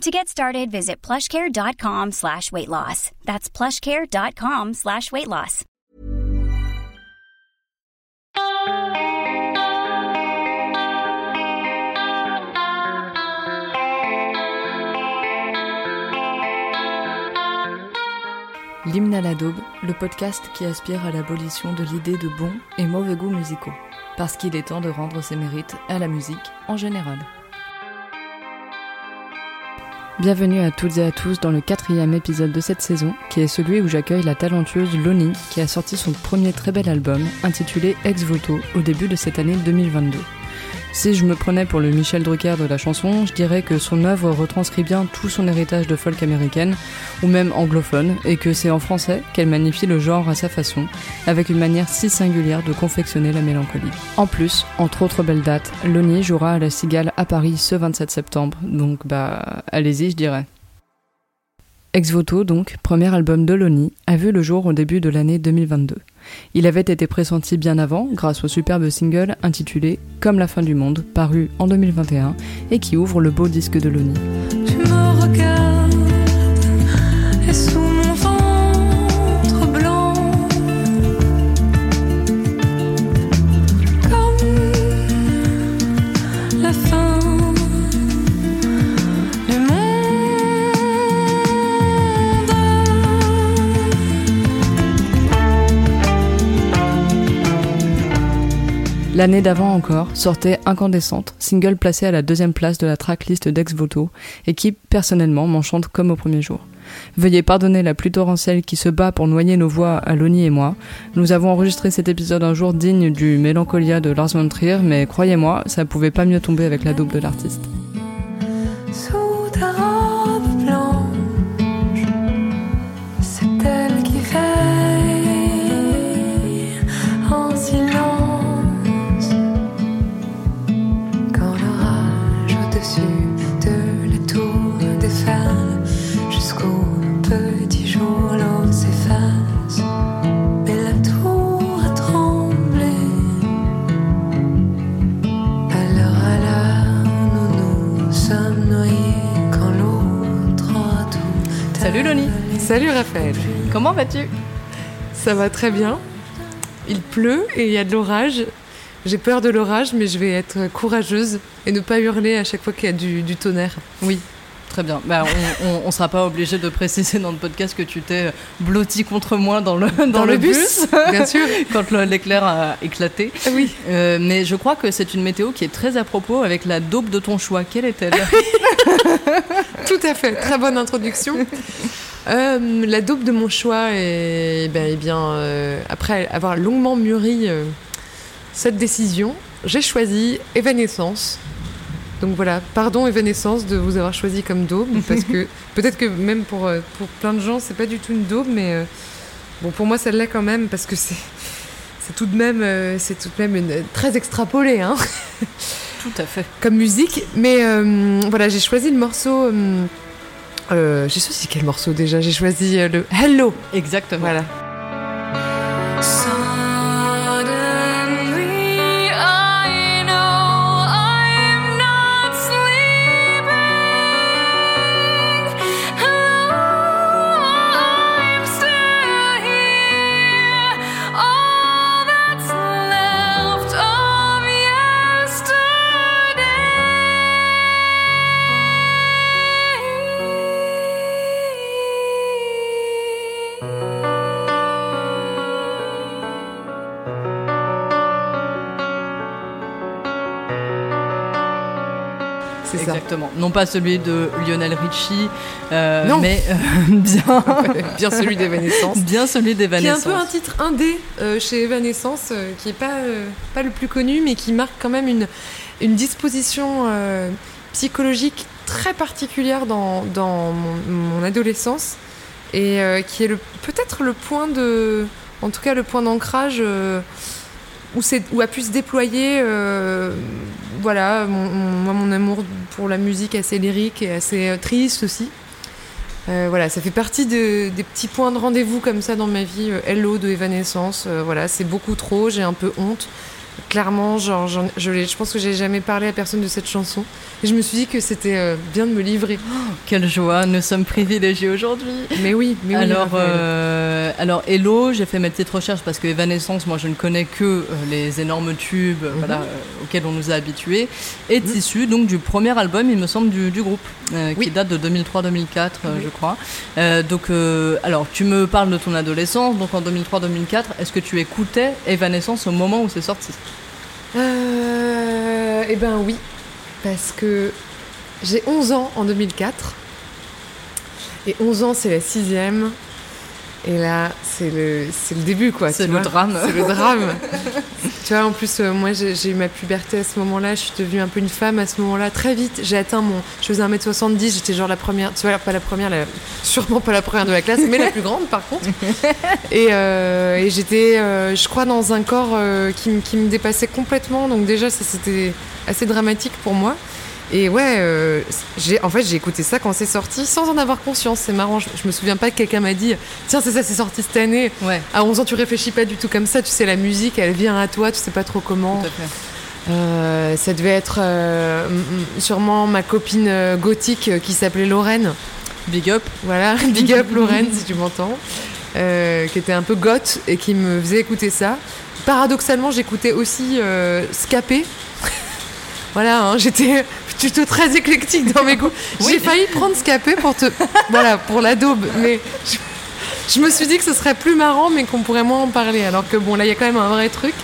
To get started, visit plushcare.com slash weight loss. That's plushcare.com slash weight loss. L'hymne à la daube, le podcast qui aspire à l'abolition de l'idée de bons et mauvais goûts musicaux. Parce qu'il est temps de rendre ses mérites à la musique en général. Bienvenue à toutes et à tous dans le quatrième épisode de cette saison, qui est celui où j'accueille la talentueuse Loni, qui a sorti son premier très bel album, intitulé Ex Voto, au début de cette année 2022. Si je me prenais pour le Michel Drucker de la chanson, je dirais que son œuvre retranscrit bien tout son héritage de folk américaine, ou même anglophone, et que c'est en français qu'elle magnifie le genre à sa façon, avec une manière si singulière de confectionner la mélancolie. En plus, entre autres belles dates, Lonnie jouera à la Cigale à Paris ce 27 septembre, donc bah allez-y je dirais. Ex Voto, donc, premier album de Lonnie, a vu le jour au début de l'année 2022. Il avait été pressenti bien avant grâce au superbe single intitulé Comme la fin du monde, paru en 2021 et qui ouvre le beau disque de Loni. L'année d'avant encore sortait Incandescente, single placé à la deuxième place de la tracklist d'Ex Voto et qui, personnellement, m'enchante comme au premier jour. Veuillez pardonner la pluie torrentielle qui se bat pour noyer nos voix à Loni et moi. Nous avons enregistré cet épisode un jour digne du Mélancolia de Lars von Trier, mais croyez-moi, ça pouvait pas mieux tomber avec la double de l'artiste. Salut Raphaël, Comment vas-tu? Ça va très bien. Il pleut et il y a de l'orage. J'ai peur de l'orage, mais je vais être courageuse et ne pas hurler à chaque fois qu'il y a du, du tonnerre. Oui. Très bien. Bah, on, on sera pas obligé de préciser dans le podcast que tu t'es blotti contre moi dans le, dans, le bus, bien sûr. quand l'éclair a éclaté. Oui. Euh, mais je crois que c'est une météo qui est très à propos avec la daube de ton choix. Quelle est-elle? Tout à fait, très bonne introduction. Euh, la double de mon choix, est, ben, eh bien, euh, après avoir longuement mûri euh, cette décision, j'ai choisi Evanescence. Donc voilà, pardon Evanescence de vous avoir choisi comme daube, parce que peut-être que même pour, pour plein de gens, c'est pas du tout une daube, mais bon, pour moi, l'est quand même, parce que c'est. C'est tout de même, c'est tout de même une- très extrapolé, hein Tout à fait. comme musique. Mais voilà, j'ai choisi le morceau. Euh, j'ai choisi quel morceau déjà J'ai choisi euh, le Hello. Exactement. Voilà. C'est ça. Exactement. Non pas celui de Lionel Richie, euh, Non. mais euh, bien, Bien celui d'Evanescence. bien celui Qui est un d'Evanescence. peu un titre indé euh, chez Evanescence, qui est pas, pas le plus connu, mais qui marque quand même une, une disposition psychologique très particulière dans, dans mon, mon adolescence et qui est le- peut-être le point de en tout cas le point d'ancrage où, c'est- où a pu se déployer euh, voilà, mon, mon- amour pour la musique assez lyrique et assez euh, triste aussi. Euh, voilà, ça fait partie de- des petits points de rendez-vous comme ça dans ma vie. Euh, Hello de Evanescence, voilà, c'est beaucoup trop, j'ai un peu honte. Clairement, genre, je, pense que j'ai jamais parlé à personne de cette chanson. Et je me suis dit que c'était euh, bien de me livrer. Quelle joie, nous sommes privilégiés aujourd'hui. Mais oui, mais oui. alors, euh, alors, Hello, j'ai fait ma petite recherche parce que Evanescence, moi je ne connais que euh, les énormes tubes voilà, euh, auxquels on nous a habitués, est issu donc du premier album, il me semble, du, du groupe, euh, Oui. qui date de 2003-2004, euh, Oui. je crois. Donc, alors, tu me parles de ton adolescence, donc en 2003-2004, est-ce que tu écoutais Evanescence au moment où c'est sorti? Euh, eh ben oui, parce que j'ai 11 ans en 2004. Et 11 ans, c'est la sixième. Et là, c'est le, c'est le début, quoi. C'est le drame. C'est le drame. tu vois, en plus, euh, moi, j'ai eu ma puberté à ce moment-là. Je suis devenue un peu une femme à ce moment-là. Très vite, j'ai atteint mon... Je faisais 1m70, j'étais genre la première... Tu vois, pas la première, la- sûrement pas la première de la classe, mais la plus grande, par contre. Et, euh, et j'étais, euh, je crois, dans un corps qui, me- qui me dépassait complètement. Donc déjà, ça, c'était assez dramatique pour moi. Et ouais, euh, j'ai, en fait, j'ai écouté ça quand c'est sorti sans en avoir conscience. C'est marrant. Je, je me souviens pas que quelqu'un m'a dit Tiens, c'est ça, c'est sorti cette année. Ouais, À 11 ans, tu réfléchis pas du tout comme ça. Tu sais, la musique, elle vient à toi. Tu sais pas trop comment. tout à fait. Euh, ça devait être euh, sûrement ma copine gothique qui s'appelait Lorraine. Big up. Voilà, big up Lorraine si tu m'entends, euh, qui était un peu goth et qui me faisait écouter ça. Paradoxalement, j'écoutais aussi Scapé. Voilà, hein, j'étais plutôt très éclectique dans mes goûts. J'ai failli prendre Scapé pour te, voilà, pour la daube, mais je, je me suis dit que ce serait plus marrant, mais qu'on pourrait moins en parler. Alors que bon, là, il y a quand même un vrai truc.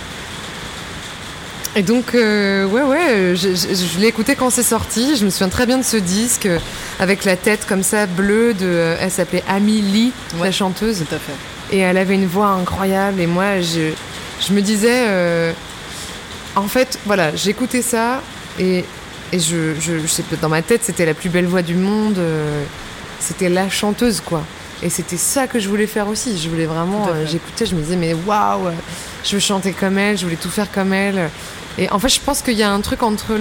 Et donc, euh, ouais, ouais, je, je- je l'ai écouté quand c'est sorti. Je me souviens très bien de ce disque, avec la tête comme ça bleue. De, euh, elle s'appelait Amy Lee, la chanteuse. Tout à fait. Et elle avait une voix incroyable. Et moi, je, je me disais, euh, en fait, voilà, j'écoutais ça et, et je, je, je sais pas, dans ma tête, c'était la plus belle voix du monde. euh, c'était la chanteuse, quoi. Et c'était ça que je voulais faire aussi. Je voulais vraiment, euh, j'écoutais, je me disais, mais waouh, euh, je veux chanter comme elle, je voulais tout faire comme elle. Et en fait, je pense qu'il y a un truc entre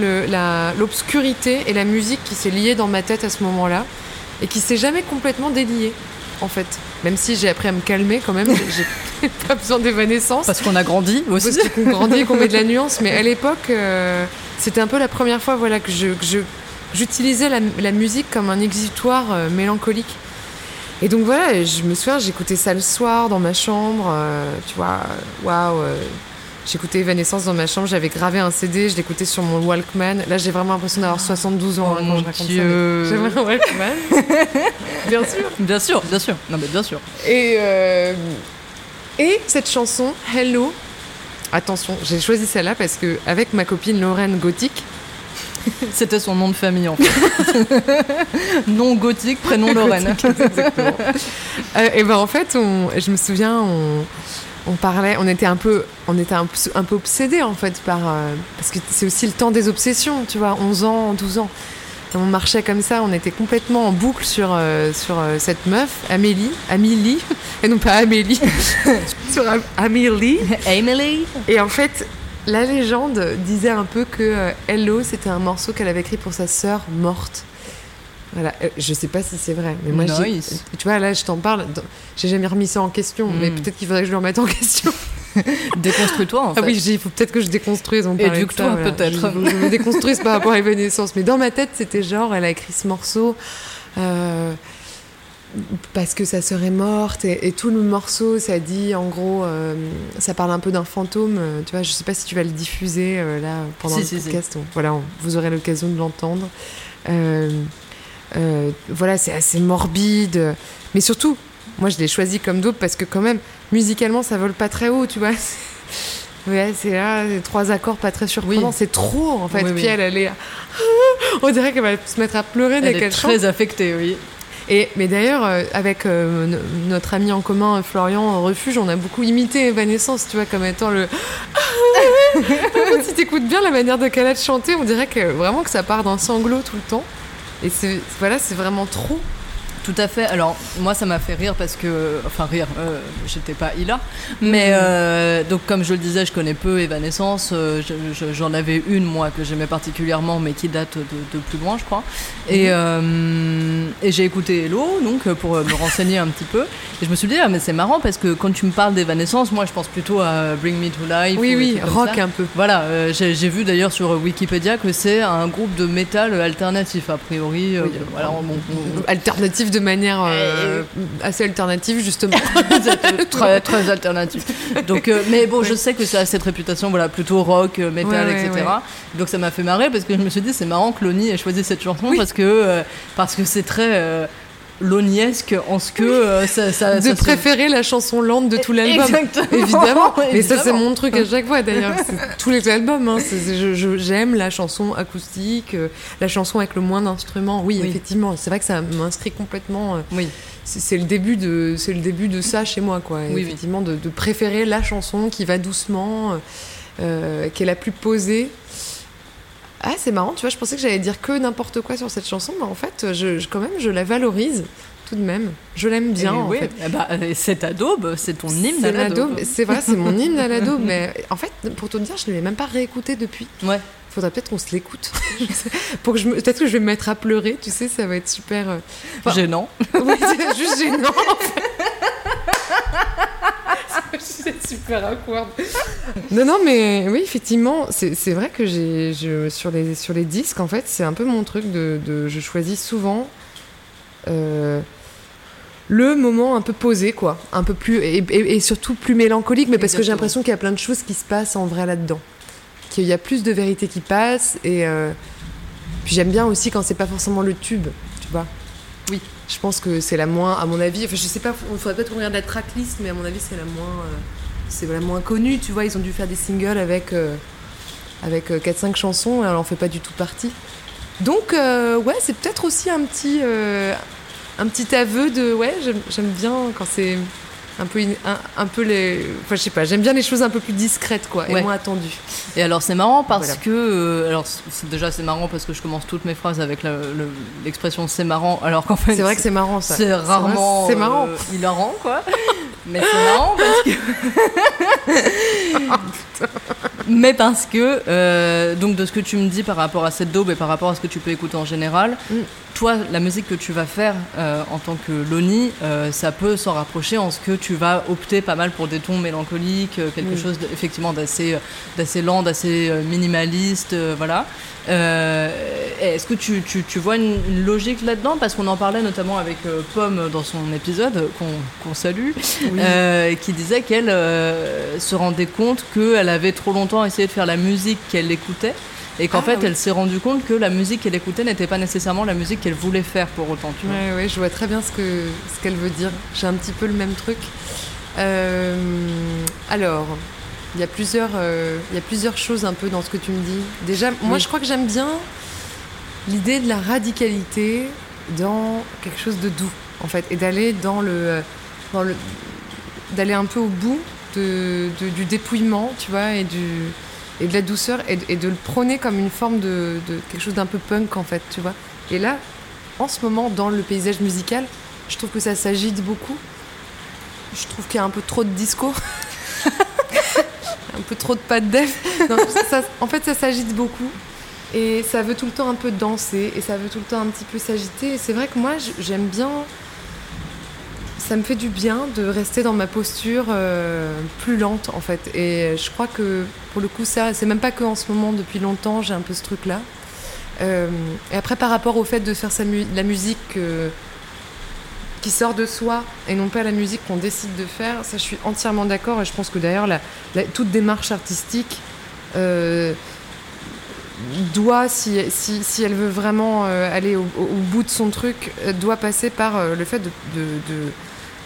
l'obscurité et la musique qui s'est lié dans ma tête à ce moment-là et qui s'est jamais complètement délié, en fait. Même si j'ai appris à me calmer quand même, j'ai- pas besoin d'évanescence. Parce qu'on a grandi aussi. Parce qu'on grandit et qu'on met de la nuance. Mais à l'époque, euh, c'était un peu la première fois voilà, que je, que j'utilisais la, la musique comme un exutoire euh, mélancolique. Et donc voilà, je me souviens, j'écoutais ça le soir dans ma chambre. euh, tu vois, euh, waouh. J'écoutais Evanescence dans ma chambre, j'avais gravé un CD, je l'écoutais sur mon Walkman. Là, j'ai vraiment l'impression d'avoir 72 ans Oh hein, quand je raconte Dieu. ça. mais J'avais un Walkman. Bien sûr. Bien sûr, bien sûr. Non mais bien sûr. Et, euh, et cette chanson, Hello, attention, j'ai choisi celle-là parce que avec ma copine Lorraine Gothique, C'était son nom de famille en fait. nom gothique, prénom Lorraine. euh, et ben en fait, on, je me souviens, on, on parlait, on était un peu, on était un, peu- un peu obsédés en fait par, euh, parce que c'est aussi le temps des obsessions, tu vois, 11 ans, 12 ans. On marchait comme ça, on était complètement en boucle sur, euh, sur euh, cette meuf, Amélie, Amélie, et non pas Amélie, sur Am- Amélie. Emily. Et en fait, la légende disait un peu que euh, Hello, c'était un morceau qu'elle avait écrit pour sa sœur morte. Voilà, euh, je sais pas si c'est vrai, mais moi, Nice. tu vois, là, je t'en parle, j'ai jamais remis ça en question, mais Mm. peut-être qu'il faudrait que je le remette en question. Déconstruis-toi en fait. Ah oui, il faut peut-être que je déconstruise. on Éduque-toi, ça, peut-être. Je, je me déconstruise par rapport à Evanescence. Mais dans ma tête, c'était genre, elle a écrit ce morceau. euh, parce que sœur est morte et, et tout le morceau ça dit en gros euh, ça parle un peu d'un fantôme euh, tu vois je sais pas si tu vas le diffuser euh, là pendant Si, le si, si. podcast donc voilà on- vous aurez l'occasion de l'entendre voilà c'est assez morbide mais surtout moi je l'ai choisi comme dope parce que quand même musicalement ça vole pas très haut tu vois Ouais, c'est là, les trois accords pas très surprenants, Oui. c'est trop en fait. Oui, Puis oui. elle, elle est. On dirait qu'elle va se mettre à pleurer dès Elle est qu'elle chante. très affectée, oui. Et, mais d'ailleurs, euh, avec euh, no- notre ami en commun, euh, Florian Refuge, on a beaucoup imité Evanescence, tu vois, comme étant le. Si t'écoutes bien la manière de Khaled chanter, on dirait que vraiment que ça part d'un sanglot tout le temps. Et voilà, c'est vraiment trop. Tout à fait. Alors, moi, ça m'a fait rire parce que. Enfin, rire, euh, j'étais pas Ila. Mais, euh, donc, comme je le disais, je connais peu Evanescence. Euh, je- je- J'en avais une, moi, que j'aimais particulièrement, mais qui date de, de plus loin, je crois. Et, euh, et j'ai écouté Hello, donc, euh, pour euh, me renseigner un petit peu. Et je me suis dit, ah, mais c'est marrant parce que quand tu me parles d'Evanescence, moi, je pense plutôt à Bring Me to Life. Oui, oui, rock ça. un peu. Voilà, euh, j'ai vu d'ailleurs sur Wikipédia que c'est un groupe de métal alternatif, a priori. euh, Oui, voilà, on- on- Alternative de manière euh, assez alternative, justement. très très alternatif. Donc, euh, mais bon, je sais que ça a cette réputation, voilà, plutôt rock, euh, Ouais, ouais, etc. ouais. Donc ça m'a fait marrer parce que je me suis dit c'est marrant que Lonnie ait choisi cette chanson parce que euh, parce que c'est très Lonniesque en ce que euh, ça, ça, de ça se- préférer la chanson lente de tout l'album. Évidemment. Mais ça, c'est mon truc à chaque fois d'ailleurs. Tous les albums. hein. J'aime la chanson acoustique, euh, la chanson avec le moins d'instruments. Oui, Oui. effectivement. C'est vrai que ça m'inscrit complètement. euh, Oui. c'est le début de c'est le début de ça chez moi quoi Oui, oui. effectivement de, de préférer la chanson qui va doucement qui est la plus posée ah c'est marrant tu vois je pensais que j'allais dire que n'importe quoi sur cette chanson mais en fait je, je- quand même je la valorise tout de même je l'aime bien Et en oui, fait eh ben, euh, c'est ta daube, c'est ton hymne à c'est la ma daube. daube. C'est vrai, c'est mon hymne à la daube. Mais en fait, pour te dire, je ne l'ai même pas réécouté depuis. Ouais. Faudrait peut-être qu'on se l'écoute. Pour que je me... Peut-être que je vais me mettre à pleurer, tu sais, ça va être super. euh, enfin, Gênant. oui, c'est juste gênant. en fait. C'est super awkward. Non, non, mais oui, effectivement, c'est vrai que j'ai sur les sur les disques, en fait, c'est un peu mon truc de, de- je choisis souvent. euh, le moment un peu posé, quoi. Un peu plus. Et, et- et surtout plus mélancolique, mais parce que j'ai l'impression qu'il y a plein de choses qui se passent en vrai là-dedans. Qu'il y a plus de vérité qui passe. Et euh, puis j'aime bien aussi quand c'est pas forcément le tube, tu vois. Oui. Je pense que c'est la moins, à mon avis. Enfin, je sais pas, il faudrait peut-être qu'on regarde la tracklist, mais à mon avis, c'est la moins. euh, c'est la moins connue, tu vois. Ils ont dû faire des singles avec. euh, avec 4-5 chansons, et elle en fait pas du tout partie. Donc, euh, ouais, c'est peut-être aussi un petit, euh, un petit aveu de. Ouais, j'aime bien quand c'est un peu, un, un peu les. Enfin, je sais pas, j'aime bien les choses un peu plus discrètes, quoi, Ouais. et moins attendues. Et alors c'est marrant parce Voilà. que euh, alors déjà c'est marrant parce que je commence toutes mes phrases avec le- l'expression c'est marrant alors qu'en fait C'est vrai que c'est marrant, ça. c'est rarement C'est marrant. euh, hilarant quoi. Mais c'est marrant parce que mais parce que euh, donc de ce que tu me dis par rapport à cette daube et par rapport à ce que tu peux écouter en général, Mm. toi la musique que tu vas faire euh, en tant que Loni, euh, ça peut s'en rapprocher en ce que tu vas opter pas mal pour des tons mélancoliques, quelque Mm. chose effectivement d'assez d'assez lent, d'assez minimaliste, voilà. Est-ce que tu, tu, tu vois une, une logique là-dedans? Parce qu'on en parlait notamment avec Pomme dans son épisode, qu'on qu'on salue, qui disait qu'elle se rendait compte qu'elle avait trop longtemps essayé de faire la musique qu'elle écoutait. Et qu'en Ah, fait, oui. elle s'est rendue compte que la musique qu'elle écoutait n'était pas nécessairement la musique qu'elle voulait faire pour autant. Tu vois. Ouais, ouais, je vois très bien ce que ce qu'elle veut dire. J'ai un petit peu le même truc. Euh, alors, il y a plusieurs, euh, il y a plusieurs choses un peu dans ce que tu me dis. Déjà, moi, Oui. je crois que j'aime bien l'idée de la radicalité dans quelque chose de doux, en fait, et d'aller dans le, dans le, d'aller un peu au bout de, de- du dépouillement, tu vois, et du et de la douceur et, et de le prôner comme une forme de, de quelque chose d'un peu punk en fait, tu vois. Et là, en ce moment, dans le paysage musical, je trouve que ça s'agite beaucoup. Je trouve qu'il y a un peu trop de disco. un peu trop de pas de. Non, ça- en fait, ça s'agite beaucoup. Et ça veut tout le temps un peu danser. Et ça veut tout le temps un petit peu s'agiter. Et c'est vrai que moi, j'aime bien. Ça me fait du bien de rester dans ma posture euh, plus lente, en fait. Et je crois que, pour le coup, ça, c'est même pas que en ce moment, depuis longtemps, j'ai un peu ce truc-là. Euh, et après, par rapport au fait de faire la musique euh, qui sort de soi et non pas la musique qu'on décide de faire, ça je suis entièrement d'accord et je pense que d'ailleurs la, toute démarche artistique doit, si, si, si elle veut vraiment aller au, bout de son truc, doit passer par le fait de,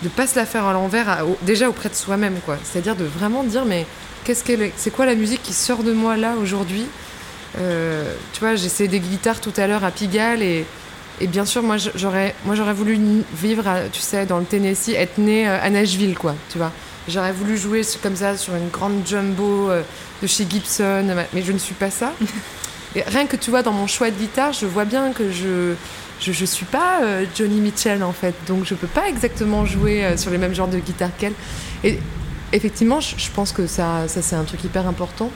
de pas se la faire à l'envers, à- au- déjà auprès de soi-même, quoi. C'est-à-dire de vraiment dire mais qu'est-ce qu'elle est, c'est quoi la musique qui sort de moi là aujourd'hui? Euh, tu vois, j'ai essayé des guitares tout à l'heure à Pigalle et, et bien sûr, moi j'aurais, moi j'aurais voulu vivre, à- tu sais, dans le Tennessee, être né euh, à Nashville, quoi, tu vois. J'aurais voulu jouer comme ça sur une grande jumbo euh, de chez Gibson, mais je ne suis pas ça. Et rien que tu vois, dans mon choix de guitare, je vois bien que je, je, je suis pas euh, Johnny Mitchell en fait, donc je peux pas exactement jouer euh, sur les mêmes genres de guitare qu'elle. Et effectivement, je, je pense que ça, ça c'est un truc hyper important.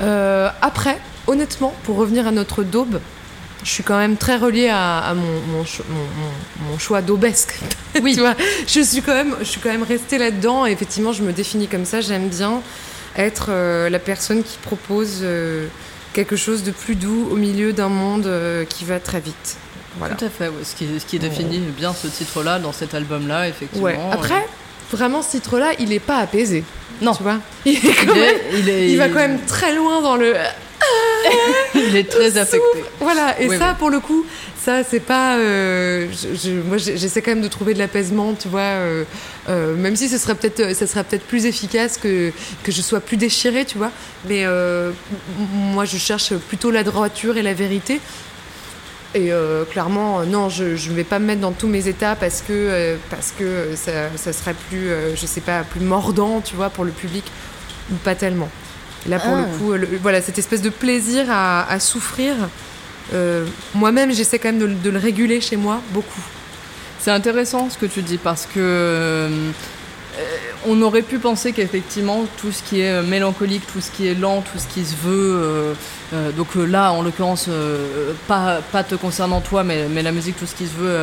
Euh, après, honnêtement, pour revenir à notre daube, je suis quand même très reliée à, à mon, mon, cho- mon- mon- mon choix daubesque. Oui. tu vois, je suis quand même, je suis quand même restée là-dedans. Et effectivement, je me définis comme ça. J'aime bien être euh, la personne qui propose euh, quelque chose de plus doux au milieu d'un monde euh, qui va très vite. Voilà. Tout à fait, ouais, ce, qui, ce qui définit bien ce titre-là dans cet album-là, effectivement. Ouais. Après, vraiment, ce titre-là, il est pas apaisé. Non. Tu vois, il, est quand il, même- est, il, est- il va quand même très loin dans le. il est très affecté. Voilà, et Oui, ça, oui. pour le coup, ça, c'est pas. euh, je- je- moi, j'essaie quand même de trouver de l'apaisement, tu vois, euh, euh, même si ce serait peut-être, ça serait peut-être plus efficace que, que je sois plus déchirée, tu vois. Mais moi, je cherche plutôt la droiture et la vérité. Et euh, clairement, non, je ne vais pas me mettre dans tous mes états parce que, euh, parce que ça, ça serait plus, euh, je sais pas, plus mordant, tu vois, pour le public. Ou Pas tellement. Là, pour Ah. le coup, le- voilà, cette espèce de plaisir à, à souffrir, euh, moi-même, j'essaie quand même de, le- de le réguler chez moi, beaucoup. C'est intéressant ce que tu dis parce que euh, on aurait pu penser qu'effectivement tout ce qui est euh, mélancolique, tout ce qui est lent, tout ce qui se veut, euh, donc euh, là en l'occurrence euh, pas, pas te concernant toi, mais, mais la musique, tout ce qui se veut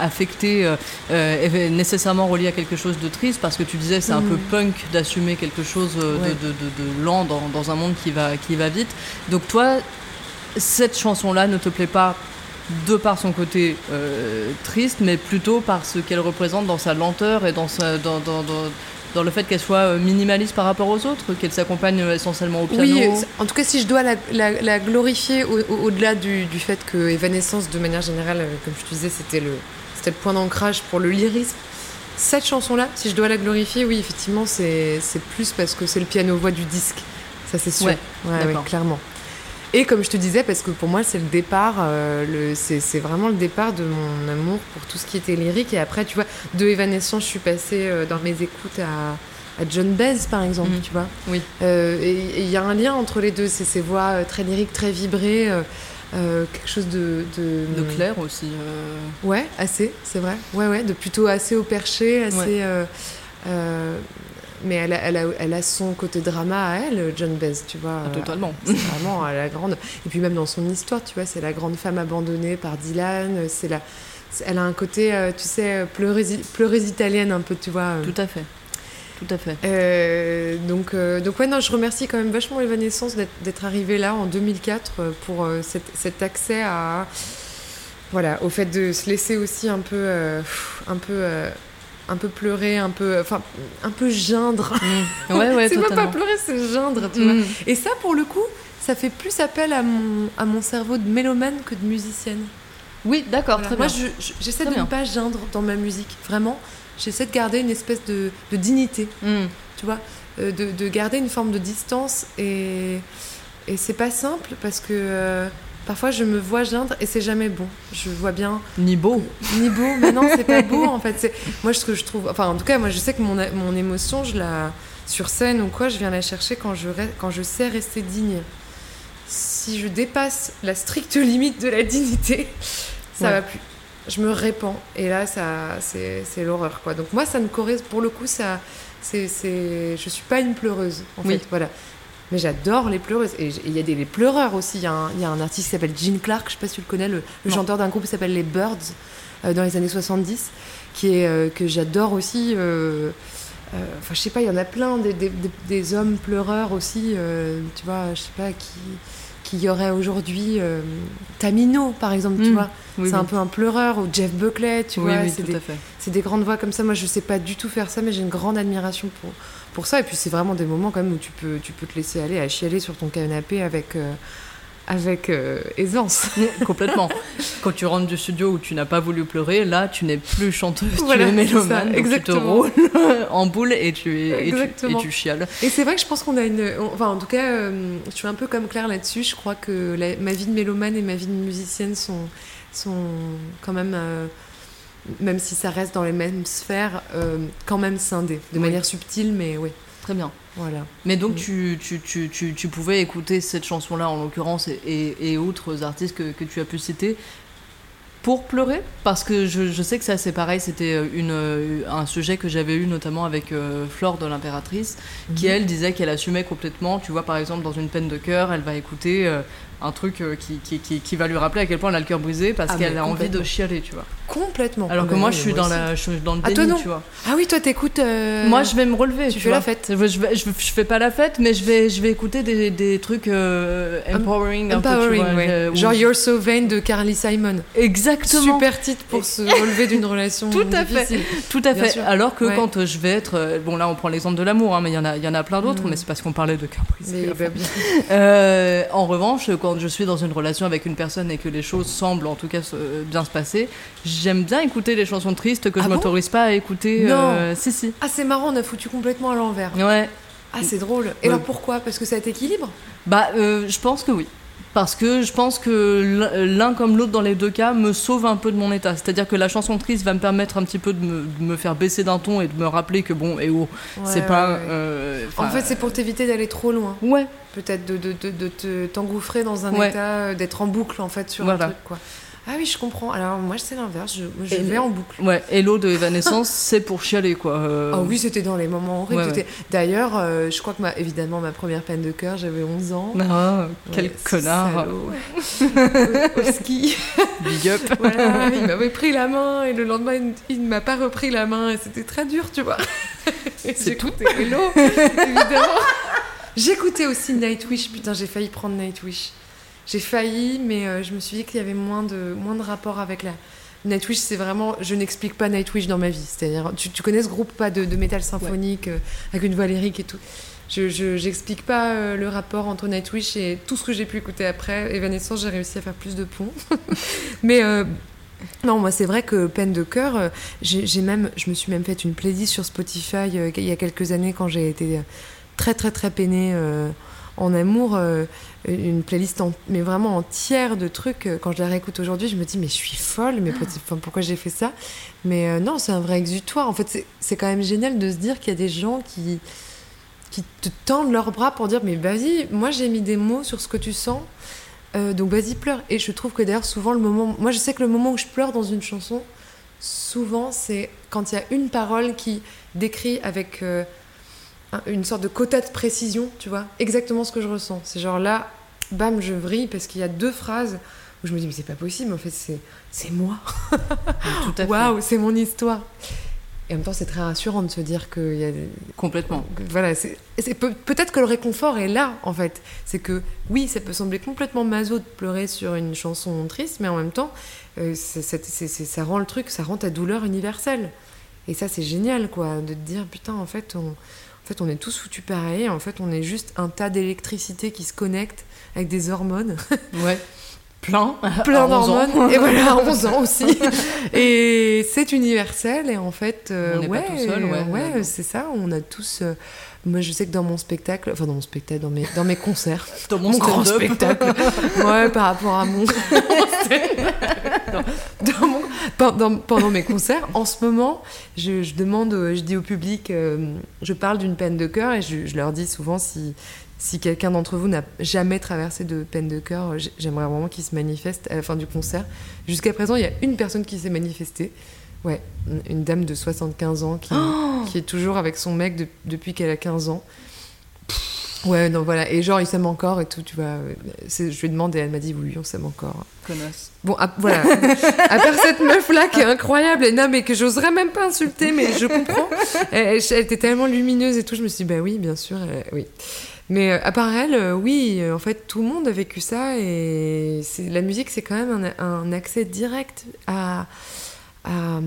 affecter euh, est nécessairement relié à quelque chose de triste parce que tu disais c'est un Mhm. peu punk d'assumer quelque chose Ouais. de, de- de- de lent dans, dans un monde qui va, qui va vite. Donc toi, cette chanson-là ne te plaît pas de par son côté triste, mais plutôt par ce qu'elle représente dans sa lenteur et dans, sa, dans, dans, dans, dans le fait qu'elle soit euh, minimaliste par rapport aux autres, qu'elle s'accompagne euh, essentiellement au piano. Oui, en tout cas, si je dois la, la- la glorifier au- au- au-delà du, du fait que Evanescence, de manière générale, euh, comme je te disais, c'était le, c'était le point d'ancrage pour le lyrisme. Cette chanson-là, si je dois la glorifier, oui, effectivement, c'est c'est plus parce que c'est le piano-voix du disque. Ça, c'est sûr. Ouais, Ouais, d'accord. ouais, clairement. Et comme je te disais, parce que pour moi, c'est le départ, euh, c'est vraiment le départ de mon amour pour tout ce qui était lyrique. Et après, tu vois, de Evanescence, je suis passée euh, dans mes écoutes à, à John Baez, par exemple, Mhm. tu vois. Oui. Euh, et il y a un lien entre les deux, c'est ces voix très lyriques, très vibrées, quelque chose de, de, De clair aussi. Ouais, assez, c'est vrai. Ouais, ouais, de plutôt assez au perché, assez. Ouais. Euh, euh, mais elle a, elle, a, elle a son côté drama à elle, John Baez, tu vois. Ah, totalement. C'est vraiment euh, la grande. Et puis même dans son histoire, tu vois, c'est la grande femme abandonnée par Dylan. euh, C'est la. Elle a un côté, euh, tu sais, pleureuse, pleureuse italienne un peu, tu vois. euh. Tout à fait. Tout à fait. Euh, donc, euh, donc ouais, non, je remercie quand même vachement Evanescence d'être d'être arrivé là en 2004 euh, pour euh, cet, cet accès à, voilà, au fait de se laisser aussi un peu, euh, un peu, euh, un peu pleurer, un peu, enfin, un peu geindre. Mm. Ouais, ouais, c'est même pas pleurer, c'est geindre, tu vois. Mm. Et ça, pour le coup, ça fait plus appel à mon, à mon cerveau de mélomane que de musicienne. Oui, d'accord, Voilà. très Moi, bien. je- j'essaie Très de bien. ne pas geindre dans ma musique. Vraiment, j'essaie de garder une espèce de, de dignité Mm. tu vois, euh, de, de garder une forme de distance et, et c'est pas simple parce que euh, parfois je me vois geindre et c'est jamais bon. Je vois bien Ni beau. ni beau, mais non, c'est pas beau en fait. Moi ce que je trouve, enfin en tout cas moi je sais que mon, mon émotion, je la sur scène ou quoi, je viens la chercher quand je quand je sais rester digne. Si je dépasse la stricte limite de la dignité, ça Ouais. va plus. Je me répands et là ça c'est c'est l'horreur quoi. Donc moi ça ne correspond pour le coup ça c'est c'est je suis pas une pleureuse en Oui. fait voilà. Mais j'adore les pleureuses. Et il y a des les pleureurs aussi. Il y, a un- il y a un artiste qui s'appelle Gene Clark, je sais pas si tu le connais, le, chanteur d'un groupe qui s'appelle les Birds euh, dans les années 70, qui est, euh, que j'adore aussi. euh, euh, Enfin, je sais pas, il y en a plein, des, des- des- des hommes pleureurs aussi, euh, tu vois, je sais pas, qui, qui y aurait aujourd'hui. euh, Tamino, par exemple, tu Mm. vois. Oui, c'est oui. un peu un pleureur, ou Jeff Buckley, tu oui, vois. c'est des, c'est grandes voix comme ça. Moi, je sais pas du tout faire ça, mais j'ai une grande admiration pour, pour ça. Et puis, c'est vraiment des moments quand même où tu peux, tu peux te laisser aller à chialer sur ton canapé avec, euh, avec euh, aisance. Complètement. Quand tu rentres du studio où tu n'as pas voulu pleurer, là, tu n'es plus chanteuse, Voilà, tu es mélomane, donc tu te roules en boule et tu, et tu, et Exactement. tu chiales. Et c'est vrai que je pense qu'on a une. Enfin, en tout cas, euh, je suis un peu comme Claire là-dessus. Je crois que la- ma vie de mélomane et ma vie de musicienne sont, sont quand même. Même si ça reste dans les mêmes sphères, euh, quand même scindées. De Oui. manière subtile, mais oui. Très bien. Voilà. Mais donc tu, tu, tu, tu, tu pouvais écouter cette chanson-là en l'occurrence et, et, et autres artistes que, que tu as pu citer pour pleurer? Parce que je, je sais que ça c'est pareil c'était euh, une euh, un sujet que j'avais eu notamment avec euh, Flore de l'impératrice qui Mhm. elle disait qu'elle assumait complètement tu vois par exemple dans une peine de cœur elle va écouter euh, un truc euh, qui, qui, qui, qui va lui rappeler à quel point elle a le cœur brisé parce Ah, qu'elle a envie de chialer tu vois Complètement. alors que Bah moi je suis dans la je suis dans le Ah, déni toi, non. tu vois Ah oui, toi t'écoutes. euh, moi je vais me relever tu tu, fais vois. la fête. je, je, je, fais pas la fête mais je vais je vais écouter des, des trucs euh, empowering un peu, tu Empowering, vois, ouais. je- où Genre You're So Vain de Carly Simon. exactement Super titre pour se relever d'une relation Tout à fait. Tout à Bien fait. sûr. Alors que Ouais. quand je vais être. bon, là, on prend l'exemple de l'amour, hein, mais il y, en a- y en a plein d'autres, Mm. mais c'est parce qu'on parlait de cœur brisé. Bah, en revanche, quand je suis dans une relation avec une personne et que les choses semblent en tout cas se- bien se passer, j'aime bien écouter les chansons tristes que Ah je bon m'autorise pas à écouter. Non. euh, si, si. Ah, c'est marrant, on a foutu complètement à l'envers. Ouais. Ah, c'est drôle. Et Ouais. alors pourquoi? Parce que ça t'équilibre Bah, euh, je pense que oui. Parce que je pense que l'un- comme l'autre dans les deux cas me sauve un peu de mon état. C'est-à-dire que la chanson triste va me permettre un petit peu de me, de me faire baisser d'un ton et de me rappeler que bon, et oh, c'est Ouais, pas. ouais, euh, En fait, c'est pour t'éviter d'aller trop loin. Ouais, Peut-être de, de, de, de te- t'engouffrer dans un état, euh, d'être en boucle en fait sur Voilà. un truc quoi. Ah oui, je comprends. Alors moi, c'est l'inverse. Je, je Et- vais en boucle. Ouais, Hello de Evanescence, c'est pour chialer quoi. euh. Ah oui, c'était dans les moments horribles. Ouais, ouais. C'était- D'ailleurs, euh, je crois que ma, évidemment, ma première peine de cœur, j'avais 11 ans. Ah, quel Ouais, connard. au, au ski. Big up. Voilà, il m'avait pris la main et le lendemain, il, ne m'a pas repris la main et c'était très dur, tu vois. C'est tout. J'écoutais Hello, évidemment. J'écoutais aussi Nightwish. Putain, j'ai failli prendre Nightwish. J'ai failli, mais euh, je me suis dit qu'il y avait moins de, moins de rapport avec la. Nightwish, c'est vraiment. Je n'explique pas Nightwish dans ma vie. C'est-à-dire, tu, tu connais ce groupe pas de, de métal symphonique euh, avec une voix lyrique et tout. Je je- j'explique pas euh, le rapport entre Nightwish et tout ce que j'ai pu écouter après. Evanescence, j'ai réussi à faire plus de ponts. mais euh, non, moi c'est vrai que peine de cœur, j'ai j'ai même, je me suis même fait une playlist sur Spotify euh, il y a quelques années quand j'ai été très très très peinée euh, en amour, euh, une playlist mais vraiment entière de trucs. Quand je la réécoute aujourd'hui, je me dis mais je suis folle, mais pourquoi j'ai fait ça? Mais euh, non, c'est un vrai exutoire. En fait, c'est- quand même génial de se dire qu'il y a des gens qui qui te tendent leurs bras pour dire mais vas-y, moi j'ai mis des mots sur ce que tu sens. Euh, donc vas-y pleure et je trouve que d'ailleurs souvent le moment moi je sais que le moment où je pleure dans une chanson souvent c'est quand il y a une parole qui décrit avec euh, une sorte de quota de précision tu vois exactement ce que je ressens c'est genre là bam je vrille parce qu'il y a deux phrases où je me dis mais c'est pas possible en fait c'est moi waouh c'est mon histoire et en même temps c'est très rassurant de se dire qu'il y a Complètement. voilà, c'est c'est peut- peut-être que le réconfort est là, en fait. C'est que, oui, ça peut sembler complètement maso de pleurer sur une chanson triste, mais en même temps, euh, ça rend le truc, ça rend ta douleur universelle. Et ça, c'est génial, quoi, de te dire, putain, en fait, on, en fait, on est tous foutus pareil, en fait, on est juste un tas d'électricité qui se connecte avec des hormones, Ouais. Plein. plein À 11 ans. d'hormones, et voilà, à 11 ans aussi. et c'est universel, et en fait, euh, On n'est pas ouais, tout seul, ouais, ouais, c'est ça, on a tous. euh, moi, je sais que dans mon spectacle, enfin, dans mon spectacle, dans mes, dans mes concerts, Dans mon grand stand-up. spectacle, ouais, par rapport à mon. dans, mon- pendant, pendant mes concerts, en ce moment, je, je demande, je dis au public, euh, je parle d'une peine de cœur et je, je leur dis souvent si. Si quelqu'un d'entre vous n'a jamais traversé de peine de cœur, j'aimerais vraiment qu'il se manifeste à la fin du concert. Jusqu'à présent, il y a une personne qui s'est manifestée. Ouais, une- dame de 75 ans qui, qui est toujours avec son mec de- depuis qu'elle a 15 ans. Ouais, non, voilà. Et genre, il s'aime encore et tout, tu vois. Je lui ai demandé, elle m'a dit oui, on s'aime encore. Connasse. Bon, à- voilà. à part cette meuf-là qui est incroyable, et non, mais que j'oserais même pas insulter, mais je comprends. Elle, elle était tellement lumineuse et tout, je me suis dit, bah oui, bien sûr, oui. Mais euh, à part elle, euh, oui, euh, en fait, tout le monde a vécu ça et la musique, c'est quand même un, un accès direct à, à,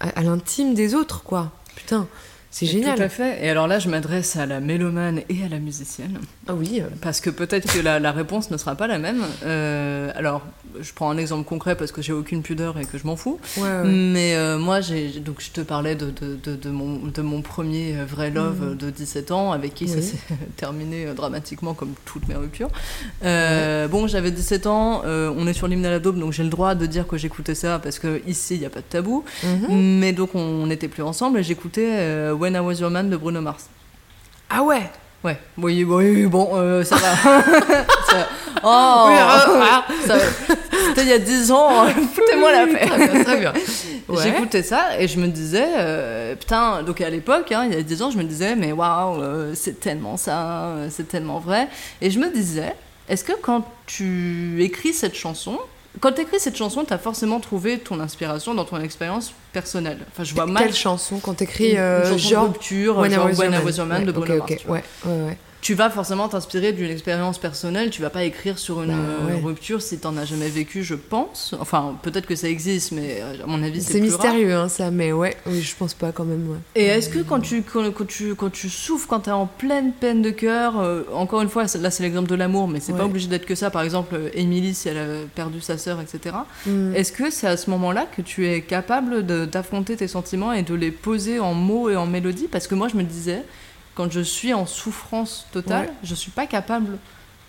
à- à l'intime des autres, quoi. Putain, c'est génial. Tout à fait. Et alors là, je m'adresse à la mélomane et à la musicienne. Ah oui, euh, Parce que peut-être que la, la réponse ne sera pas la même. Euh, alors, je prends un exemple concret parce que j'ai aucune pudeur et que je m'en fous. ouais, ouais. Mais euh, moi, donc je te parlais de, de, de, de mon, de mon premier vrai love Mhm. euh, de 17 ans, avec qui ça s'est terminé euh, dramatiquement comme toutes mes ruptures. Euh, Bon, j'avais 17 ans, euh, on est sur l'hymne à la daube, donc j'ai le droit de dire que j'écoutais ça parce que ici, il n'y a pas de tabou. Mhm. Mais donc, on n'était plus ensemble et j'écoutais When I Was Your Man de Bruno Mars. Ah ouais? Ouais, oui, oui, bon, euh, ça va. Ça- Oh, Oui, ah, ça, C'était il y a 10 ans, foutez-moi la paix. Très bien, très bien. Ouais. J'écoutais ça et je me disais, euh, putain, donc à l'époque, hein, il y a 10 ans, je me disais, mais waouh, euh, c'est tellement ça, c'est tellement vrai. Et je me disais, est-ce que quand tu écris cette chanson, quand tu écris cette chanson, tu as forcément trouvé ton inspiration dans ton expérience personnelle Enfin, je vois mal. Quelle chanson quand t'écris euh, genre de rupture, When genre I. Was Your Man Ouais, de ok, Bruno ok, Mars, tu vois. ouais, ouais, ouais. Tu vas forcément t'inspirer d'une expérience personnelle. Tu vas pas écrire sur une Bah, euh, ouais. rupture si t'en as jamais vécu, je pense. Enfin, peut-être que ça existe, mais euh, à mon avis, c'est mystérieux, hein, ça, mais ouais, oui, je pense pas quand même. Ouais. Et est-ce que quand tu, quand, quand tu, quand tu souffres, quand tu es en pleine peine de cœur, euh, encore une fois, là c'est l'exemple de l'amour, mais c'est pas Ouais. obligé d'être que ça. Par exemple, Émilie, si elle a perdu sa sœur, etc. Mm. Est-ce que c'est à ce moment-là que tu es capable d'affronter tes sentiments et de les poser en mots et en mélodie? Parce que moi, je me disais, quand je suis en souffrance totale, Ouais. je suis pas capable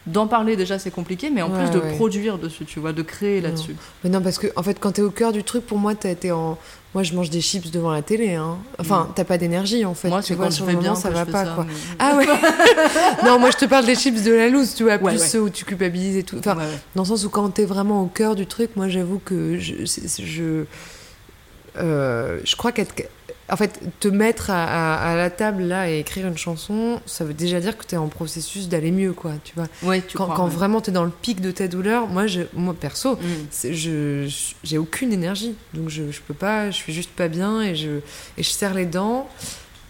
d'en parler. Déjà, c'est compliqué, mais en Ouais, plus de ouais. produire dessus, tu vois, de créer là-dessus. Mais non, parce que en fait, quand t'es au cœur du truc, pour moi, t'as été en. Moi, je mange des chips devant la télé. Hein. Enfin, t'as pas d'énergie en fait. moi, tu vois, quand sur le bien moment, ça que va pas ça, quoi. mais- Ah ouais Non, moi je te parle des chips de la loose, tu vois, plus Ouais, ceux où tu culpabilises et tout. Enfin, dans le sens où quand t'es vraiment au cœur du truc, moi j'avoue que je, euh, je crois qu'être. En fait, te mettre à, à- à la table là et écrire une chanson, ça veut déjà dire que t'es en processus d'aller mieux, quoi, tu vois. Ouais, tu Quand, crois, quand ouais. vraiment t'es dans le pic de ta douleur, moi, je, moi perso, Mm. je- j'ai aucune énergie donc je, je peux pas je suis juste pas bien et je et je serre les dents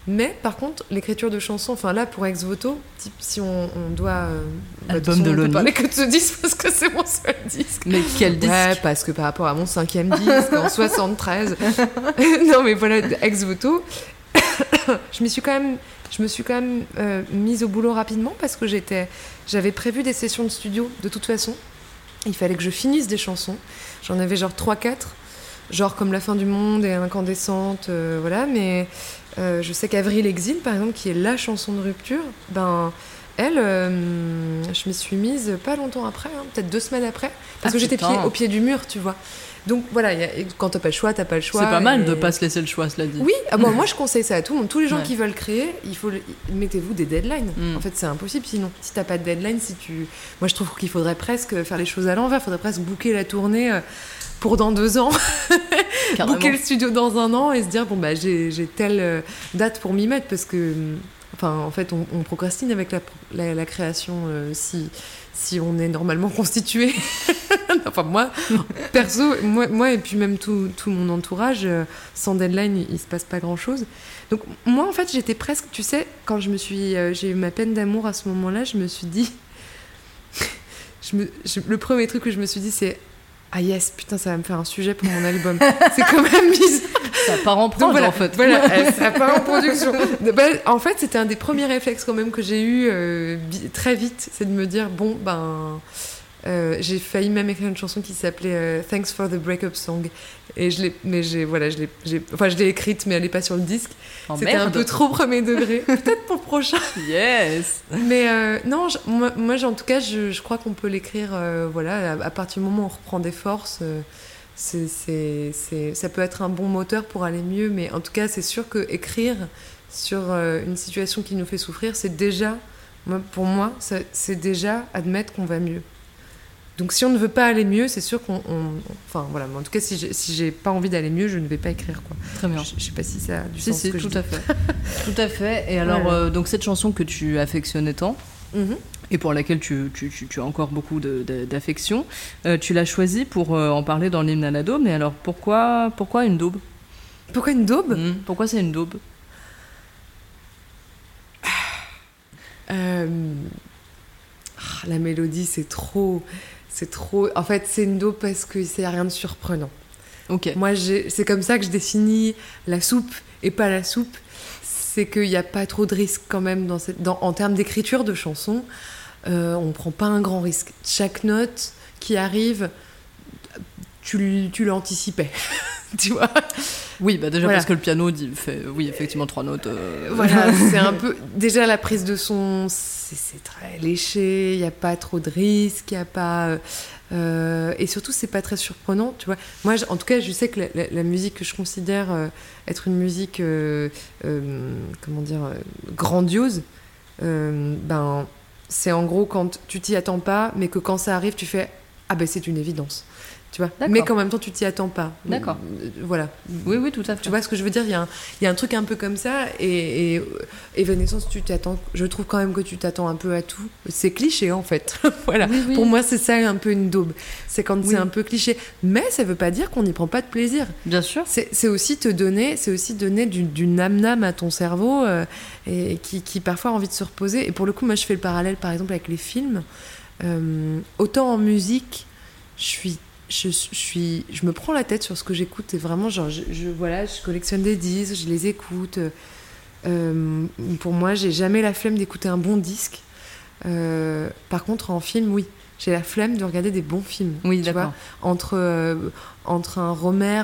mais par contre l'écriture de chansons enfin là pour ex voto type, si on, on doit euh, bah, Album toute façon, de on peut parler que de ce disque parce que c'est mon seul disque Mais quel disque? Ouais, parce que par rapport à mon cinquième disque en 73. non, mais voilà, ex voto. je me suis quand même, je me suis quand même euh, mise au boulot rapidement parce que j'étais, j'avais prévu des sessions de studio de toute façon. Il fallait que je finisse des chansons. J'en avais genre 3-4, genre comme La fin du monde et Incandescente, euh, voilà. Mais euh, je sais qu'Avril Exil, par exemple, qui est la chanson de rupture, ben. Elle, euh, je m'y suis mise pas longtemps après, hein, peut-être deux semaines après, parce Ah, que j'étais au pied du mur, tu vois. Donc voilà, a- quand t'as pas le choix, t'as pas le choix. C'est pas mal de pas se laisser le choix, cela dit. Oui, ah bon, moi je conseille ça à tout le monde. Tous les gens Ouais. qui veulent créer, il faut mettez-vous des deadlines. Mm. En fait, c'est impossible sinon. Si t'as pas de deadline, si tu, moi je trouve qu'il faudrait presque faire les choses à l'envers. Il faudrait presque booker la tournée euh, pour dans deux ans, booker le studio dans un an et se dire bon bah j'ai telle euh, date pour m'y mettre parce que, hum, enfin en fait on, on procrastine avec la, la, la création euh, si si on est normalement constitué. enfin moi perso moi, moi et puis même tout, tout mon entourage euh, sans deadline il, se passe pas grand chose donc moi en fait j'étais presque tu sais quand je me suis euh, j'ai eu ma peine d'amour à ce moment là je me suis dit je me, je- le premier truc que je me suis dit c'est ah yes putain ça va me faire un sujet pour mon album c'est quand même bizarre Ça part en prod, voilà, en fait. voilà, ça part en production. En fait, c'était un des premiers réflexes quand même que j'ai eu euh, très vite, c'est de me dire bon ben, euh, j'ai failli même écrire une chanson qui s'appelait euh, Thanks for the Breakup Song et je l'ai, mais j'ai voilà, je l'ai, enfin je l'ai écrite mais elle est pas sur le disque. Oh, c'était un merde. peu trop premier degré, peut-être pour le prochain. Yes Mais euh, non, je- moi, moi, en tout cas, je, je crois qu'on peut l'écrire. voilà, à, à partir du moment où on reprend des forces, c'est, c'est, c'est- ça peut être un bon moteur pour aller mieux. Mais en tout cas, c'est sûr que écrire sur une situation qui nous fait souffrir, c'est déjà, moi, pour moi, ça- c'est déjà admettre qu'on va mieux. Donc, si on ne veut pas aller mieux, c'est sûr qu'on, on- enfin voilà. Mais en tout cas, si j'ai, si pas envie d'aller mieux, je ne vais pas écrire quoi. Très bien. Je, je sais pas si ça a du Si, sens. si, que je tout dis. à fait. tout à fait. Et alors, Voilà. euh, donc cette chanson que tu affectionnais tant, Mhm. et pour laquelle tu, tu, tu- tu as encore beaucoup d'affection, euh, tu l'as choisie pour euh, en parler dans l'hymne à la daube, mais alors pourquoi, pourquoi une daube? Pourquoi une daube? Hmm, Pourquoi c'est une daube? Ah, la mélodie, c'est trop. C'est trop. En fait, c'est une daube parce qu'il n'y a rien de surprenant. Ok. Moi, c'est comme ça que je définis la soupe et pas la soupe. C'est qu'il n'y a pas trop de risques quand même dans cette, dans- en termes d'écriture de chansons. Euh, on prend pas un grand risque. Chaque note qui arrive, tu l'anticipais. tu vois? Oui, bah déjà Voilà. parce que le piano dit, fait, oui, effectivement, trois notes. euh, Voilà, c'est un peu. Déjà, la prise de son, c'est très léché, il n'y a pas trop de risques, il n'y a pas. euh, euh, et surtout, c'est pas très surprenant, tu vois. Moi, en tout cas, je sais que la, la- la musique que je considère euh, être une musique, comment dire, grandiose, ben, c'est en gros quand tu t'y attends pas, mais que quand ça arrive, tu fais ah ben c'est une évidence. Tu vois. Mais qu'en même temps, tu t'y attends pas. D'accord. Euh, Voilà. Oui, oui, tout à fait. Tu vois ce que je veux dire? Il y, a un, il y a un truc un peu comme ça. Et, et euh, Evanescence, tu t'attends. Je trouve quand même que tu t'attends un peu à tout. C'est cliché en fait. voilà. Oui, oui. Pour moi, c'est ça un peu une daube. C'est quand Oui. c'est un peu cliché. Mais ça veut pas dire qu'on n'y prend pas de plaisir. Bien sûr. C'est c'est aussi te donner, c'est aussi donner du, du nam-nam à ton cerveau euh, et qui, qui parfois a envie de se reposer. Et pour le coup, moi, je fais le parallèle, par exemple, avec les films. Euh, autant en musique, je suis, je, je suis, je me prends la tête sur ce que j'écoute et vraiment, genre, je, je- voilà, je collectionne des disques, je les écoute. Euh, pour moi, j'ai jamais la flemme d'écouter un bon disque. Euh, par contre, en film, oui. J'ai la flemme de regarder des bons films. Oui, d'accord. entre, euh, entre un Romer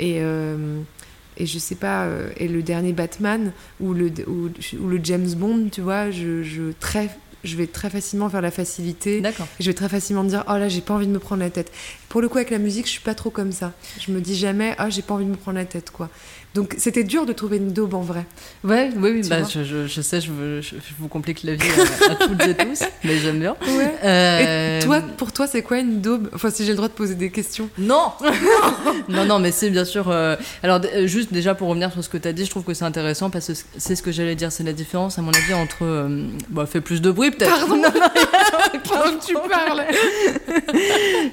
et, et je sais pas, euh, et le dernier Batman ou le, ou, ou le James Bond, tu vois, je, je, très, je vais très facilement vers la facilité. D'accord. Je vais très facilement me dire, oh là, j'ai pas envie de me prendre la tête. Pour le coup, avec la musique, je suis pas trop comme ça. Je me dis jamais, ah, j'ai pas envie de me prendre la tête, quoi. Donc, c'était dur de trouver une daube en vrai. Ouais, oui, oui, bah, je, je, je sais, je, vous complique la vie à, à toutes et tous, mais j'aime bien. Ouais. Euh, Et toi, pour toi, c'est quoi une daube? Enfin, si j'ai le droit de poser des questions. Non Non, non, mais c'est bien sûr. euh, Alors, euh, juste déjà pour revenir sur ce que tu as dit, je trouve que c'est intéressant parce que c'est ce que j'allais dire. C'est la différence, à mon avis, entre. euh, Bon, fais plus de bruit peut-être. Pardon. Non, tu parles.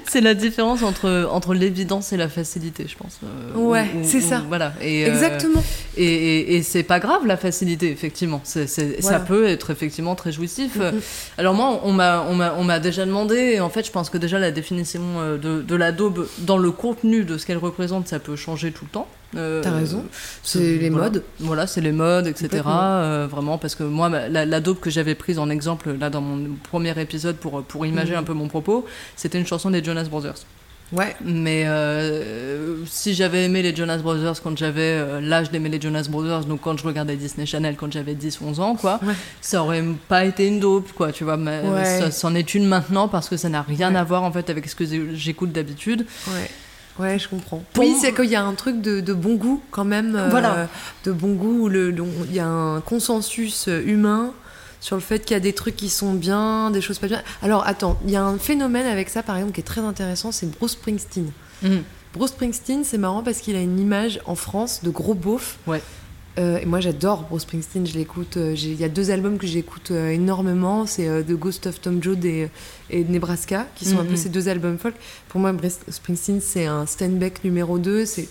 c'est la différence entre, entre l'évidence et la facilité, je pense. euh, Ouais, ou- c'est ça. Voilà. Et, euh, Exactement. Et, et, et c'est pas grave la facilité, effectivement. C'est, c'est- Voilà. Ça peut être effectivement très jouissif. Alors moi, on m'a, on m'a, on m'a déjà demandé, et en fait, je pense que déjà la définition euh, de, de la daube dans le contenu de ce qu'elle représente, ça peut changer tout le temps. Euh, T'as raison. C'est euh, les voilà. modes. Voilà, c'est les modes, etc. Euh, vraiment, parce que moi, la, la daube que j'avais prise en exemple là dans mon premier épisode pour, pour imager Mhm. un peu mon propos, c'était une chanson des Jonas Brothers. Ouais. Mais euh, si j'avais aimé les Jonas Brothers quand j'avais euh, l'âge d'aimer les Jonas Brothers, donc quand je regardais Disney Channel quand j'avais 10-11 ans, quoi, Ouais. ça aurait pas été une dope, quoi, tu vois. Mais Ouais. ça c'en est une maintenant parce que ça n'a rien Ouais. à voir en fait avec ce que j'écoute d'habitude. Ouais. Ouais, je comprends. Pour oui, moi- c'est qu'il y a un truc de, de bon goût quand même. euh. De bon goût où le- le- il y a un consensus euh, humain sur le fait qu'il y a des trucs qui sont bien, des choses pas bien. Alors attends, il y a un phénomène avec ça par exemple qui est très intéressant, c'est Bruce Springsteen. Mhm. Bruce Springsteen, c'est marrant parce qu'il a une image en France de gros beauf. Ouais. Euh, et moi j'adore Bruce Springsteen, je l'écoute. euh, Il y a deux albums que j'écoute euh, énormément, c'est The Ghost of Tom Joad et, et Nebraska, qui sont un peu Mhm. ces deux albums folk. Pour moi, Bruce Springsteen, c'est un Steinbeck numéro 2, c'est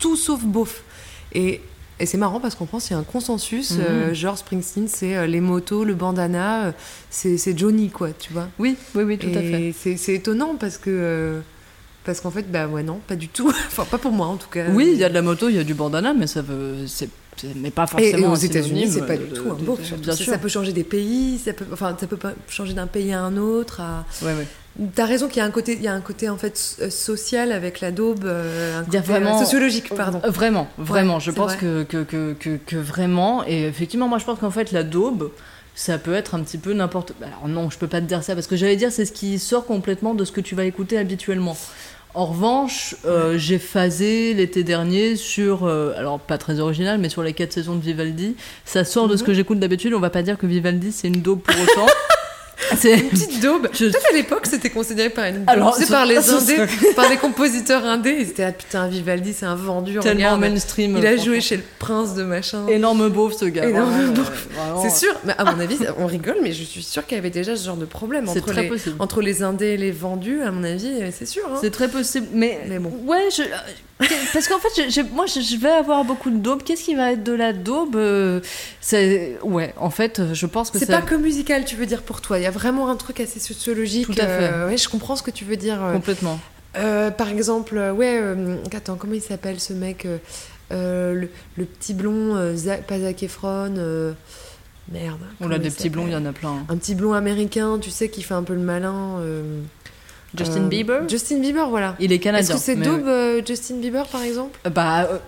tout sauf beauf. Et, et c'est marrant parce qu'en France, il y a un consensus, euh, genre Springsteen, c'est euh, les motos, le bandana, euh, c'est Johnny, quoi, tu vois. Oui, oui, oui, tout à fait. C'est étonnant parce que. parce qu'en fait, bah ouais, non, pas du tout. enfin, pas pour moi en tout cas. Oui, il y a de la moto, il y a du bandana, mais ça veut, c'est- mais pas forcément. et aux un États-Unis, c'est pas du tout un. Bien ça, sûr. ça peut changer des pays, ça peut, enfin, ça peut changer d'un pays à un autre. À... Ouais, ouais. T'as raison qu'il y a un côté, il y a un côté en fait so- social avec la daube, euh, un côté, euh, vraiment- sociologique, pardon. Euh, Vraiment, vraiment. Ouais, je pense vrai. que, que, que, que, que vraiment. Et effectivement, moi, je pense qu'en fait, la daube, ça peut être un petit peu n'importe. Alors, non, je peux pas te dire ça parce que j'allais dire, c'est ce qui sort complètement de ce que tu vas écouter habituellement. En revanche, euh, j'ai phasé l'été dernier sur, euh, alors pas très original, mais sur les quatre saisons de Vivaldi. Ça sort de ce Mhm. que j'écoute d'habitude. On va pas dire que Vivaldi c'est une daube pour autant. c'est Une petite daube. Je- Peut-être à l'époque, c'était considéré par une. Alors, Tu sais, ce- par les indés, par les compositeurs indés. Ils étaient là, putain, Vivaldi, c'est un vendu. tellement regarde. mainstream. Il a joué chez le prince de machin. Énorme beauf ce gars. Énorme beauf. euh. C'est sûr, mais à mon avis, on rigole, mais je suis sûre qu'il y avait déjà ce genre de problème C'est entre très les, possible. entre les indés et les vendus, à mon avis, c'est sûr. hein. C'est très possible, mais, Mais bon. ouais, je, euh, parce qu'en fait, moi, je, vais avoir beaucoup de daube. Qu'est-ce qui va être de la daube euh, ouais, en fait, je pense que C'est pas que musical, tu veux dire pour toi. Il y a vraiment un truc assez sociologique. Tout à fait. euh, ouais, je comprends ce que tu veux dire. euh. complètement. Euh, par exemple, ouais, attends, comment il s'appelle ce mec euh, le, le petit blond, euh, Zac- pas Zac Efron. euh, merde. On comment a des petits blonds, il y en a plein. Un petit blond américain, tu sais, qui fait un peu le malin. Justin Bieber. Justin Bieber, voilà. Il est Est-ce canadien. que c'est mais- daube Justin Bieber, par exemple? Bah.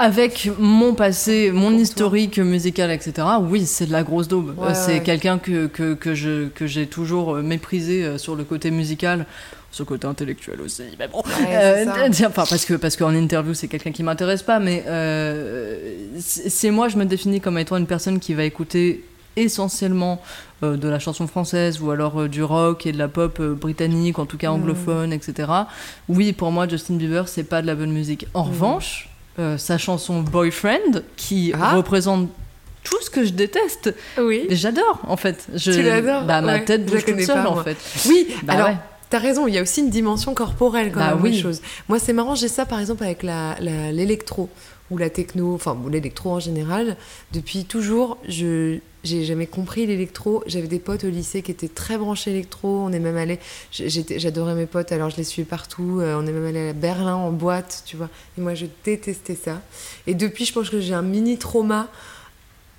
Avec mon passé, mon Pour toi. historique musical, etc., oui, c'est de la grosse daube. Ouais, Euh, c'est ouais. quelqu'un que, que, que je, que j'ai toujours euh, méprisé euh, sur le côté musical, sur le côté intellectuel aussi. Mais bon, Ouais, enfin, parce que parce qu'en interview, c'est quelqu'un qui m'intéresse pas, mais euh, c'est moi, je me définis comme étant une personne qui va écouter essentiellement euh, de la chanson française ou alors euh, du rock et de la pop euh, britannique, en tout cas anglophone, etc. Oui, pour moi, Justin Bieber, c'est pas de la bonne musique. En revanche, euh, sa chanson Boyfriend, qui Ah. représente tout ce que je déteste, Oui. et j'adore en fait. Je... Tu l'adores Bah, ma Ouais, tête bouge toute seule pas, en fait. Oui, Bah alors, ouais. t'as raison, il y a aussi une dimension corporelle quand Bah même, oui. les choses. Moi, c'est marrant, j'ai ça par exemple avec la- la- l'électro ou la techno, enfin l'électro en général. Depuis toujours, je j'ai jamais compris l'électro. J'avais des potes au lycée qui étaient très branchés électro. On est même allé, j'adorais mes potes, alors je les suivais partout. Euh, on est même allé à Berlin en boîte, tu vois. Et moi, je détestais ça. Et depuis, je pense que j'ai un mini trauma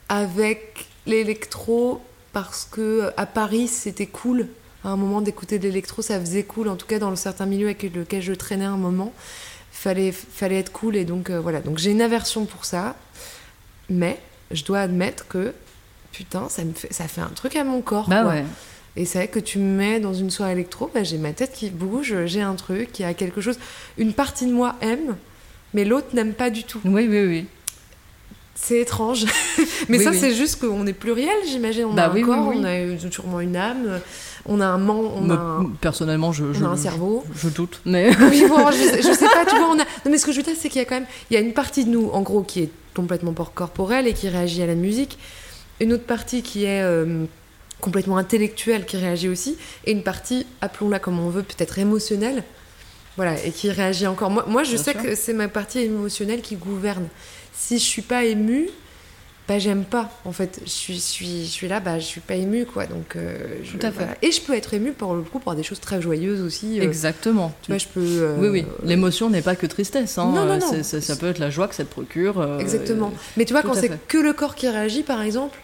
avec l'électro parce que à Paris, c'était cool à un moment d'écouter de l'électro, ça faisait cool, en tout cas dans le certain milieu avec lequel je traînais un moment, fallait, fallait être cool et donc euh, voilà. Donc j'ai une aversion pour ça, mais je dois admettre que putain, ça me fait, ça fait un truc à mon corps. Bah quoi. ouais. Et c'est vrai que tu me mets dans une soirée électro, bah, j'ai ma tête qui bouge, j'ai un truc, il y a quelque chose. Une partie de moi aime, mais l'autre n'aime pas du tout. Oui, oui, oui. C'est étrange. mais Oui, ça, oui. c'est juste qu'on est pluriel, j'imagine. On Bah a un oui, oui, corps, on a sûrement une âme, on a un man, on a un, Personnellement, je, on je, a un cerveau. je doute. Mais Oui, bon, je, sais, je sais pas, tu vois, on a... Non, mais ce que je veux dire, c'est qu'il y a quand même... Il y a une partie de nous, en gros, qui est complètement por- corporelle et qui réagit à la musique. Une autre partie qui est euh, complètement intellectuelle, qui réagit aussi. Et une partie, appelons-la comme on veut, peut-être émotionnelle. Voilà, et qui réagit encore. Moi, moi je Bien sais sûr. que c'est ma partie émotionnelle qui gouverne. Si je suis pas émue, bah j'aime pas. En fait, je suis, je suis, je suis là, bah je suis pas émue, quoi. Donc, euh, je- Tout à fait. voilà. Et je peux être émue pour le coup pour des choses très joyeuses aussi. euh, exactement. tu vois, je peux. euh, Oui, oui. L'émotion n'est pas que tristesse. Hein. Non, non, non. ça peut être la joie que ça te procure. Exactement. Mais tu vois, tout quand c'est que le corps qui réagit, par exemple,